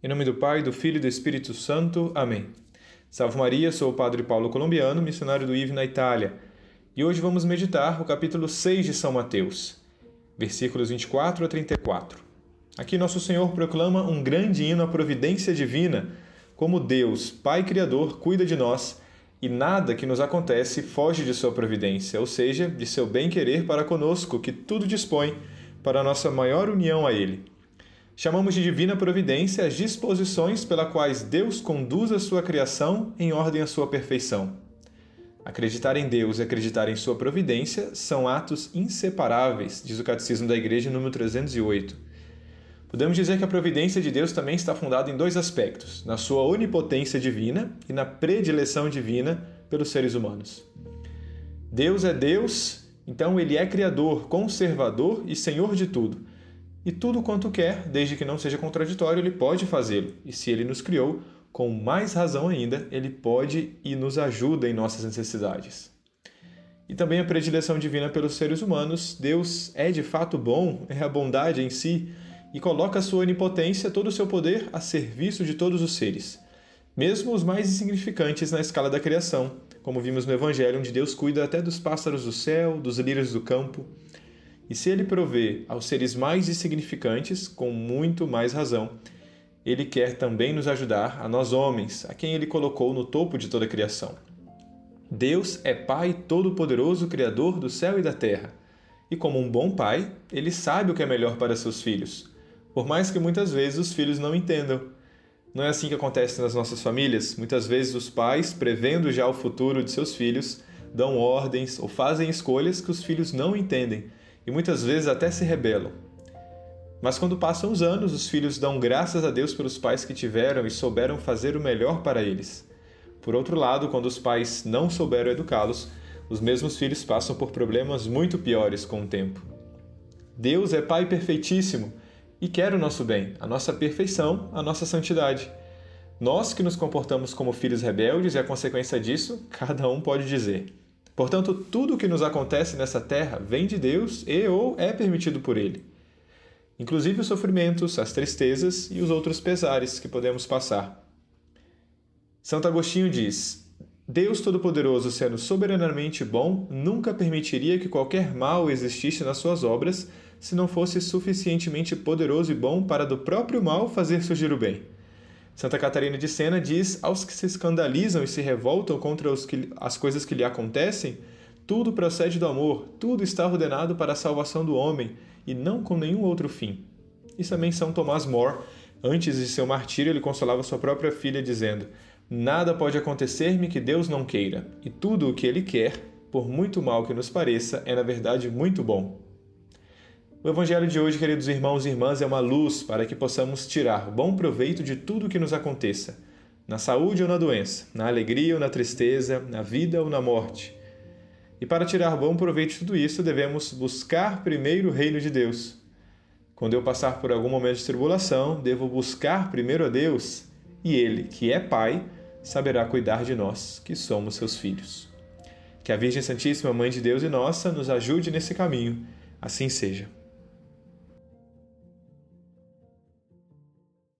Em nome do Pai, do Filho e do Espírito Santo. Amém. Salve Maria, sou o Padre Paulo Colombiano, missionário do IV na Itália. E hoje vamos meditar o capítulo 6 de São Mateus, versículos 24 a 34. Aqui Nosso Senhor proclama um grande hino à providência divina, como Deus, Pai Criador, cuida de nós e nada que nos acontece foge de sua providência, ou seja, de seu bem-querer para conosco, que tudo dispõe para a nossa maior união a Ele. Chamamos de divina providência as disposições pela quais Deus conduz a sua criação em ordem à sua perfeição. Acreditar em Deus e acreditar em sua providência são atos inseparáveis, diz o Catecismo da Igreja número 308. Podemos dizer que a providência de Deus também está fundada em dois aspectos: na sua onipotência divina e na predileção divina pelos seres humanos. Deus é Deus, então ele é criador, conservador e senhor de tudo e tudo quanto quer, desde que não seja contraditório, ele pode fazê-lo. E se ele nos criou, com mais razão ainda, ele pode e nos ajuda em nossas necessidades. E também a predileção divina pelos seres humanos. Deus é de fato bom, é a bondade em si, e coloca sua onipotência, todo o seu poder, a serviço de todos os seres, mesmo os mais insignificantes na escala da criação, como vimos no Evangelho, onde Deus cuida até dos pássaros do céu, dos lírios do campo. E se ele provê aos seres mais insignificantes, com muito mais razão, ele quer também nos ajudar a nós homens, a quem ele colocou no topo de toda a criação. Deus é Pai Todo-Poderoso, Criador do céu e da terra. E como um bom pai, ele sabe o que é melhor para seus filhos, por mais que muitas vezes os filhos não entendam. Não é assim que acontece nas nossas famílias? Muitas vezes os pais, prevendo já o futuro de seus filhos, dão ordens ou fazem escolhas que os filhos não entendem e muitas vezes até se rebelam. Mas quando passam os anos, os filhos dão graças a Deus pelos pais que tiveram e souberam fazer o melhor para eles. Por outro lado, quando os pais não souberam educá-los, os mesmos filhos passam por problemas muito piores com o tempo. Deus é Pai perfeitíssimo e quer o nosso bem, a nossa perfeição, a nossa santidade. Nós que nos comportamos como filhos rebeldes e a consequência disso, cada um pode dizer. Portanto, tudo o que nos acontece nessa terra vem de Deus e ou é permitido por Ele. Inclusive os sofrimentos, as tristezas e os outros pesares que podemos passar. Santo Agostinho diz: Deus Todo-Poderoso, sendo soberanamente bom, nunca permitiria que qualquer mal existisse nas suas obras se não fosse suficientemente poderoso e bom para do próprio mal fazer surgir o bem. Santa Catarina de Sena diz aos que se escandalizam e se revoltam contra que, as coisas que lhe acontecem, tudo procede do amor, tudo está ordenado para a salvação do homem e não com nenhum outro fim. E também São Tomás More, antes de seu martírio, ele consolava sua própria filha dizendo: Nada pode acontecer-me que Deus não queira, e tudo o que ele quer, por muito mal que nos pareça, é na verdade muito bom. O Evangelho de hoje, queridos irmãos e irmãs, é uma luz para que possamos tirar bom proveito de tudo o que nos aconteça, na saúde ou na doença, na alegria ou na tristeza, na vida ou na morte. E para tirar bom proveito de tudo isso, devemos buscar primeiro o reino de Deus. Quando eu passar por algum momento de tribulação, devo buscar primeiro a Deus, e Ele, que é Pai, saberá cuidar de nós, que somos seus filhos. Que a Virgem Santíssima, Mãe de Deus e nossa, nos ajude nesse caminho. Assim seja.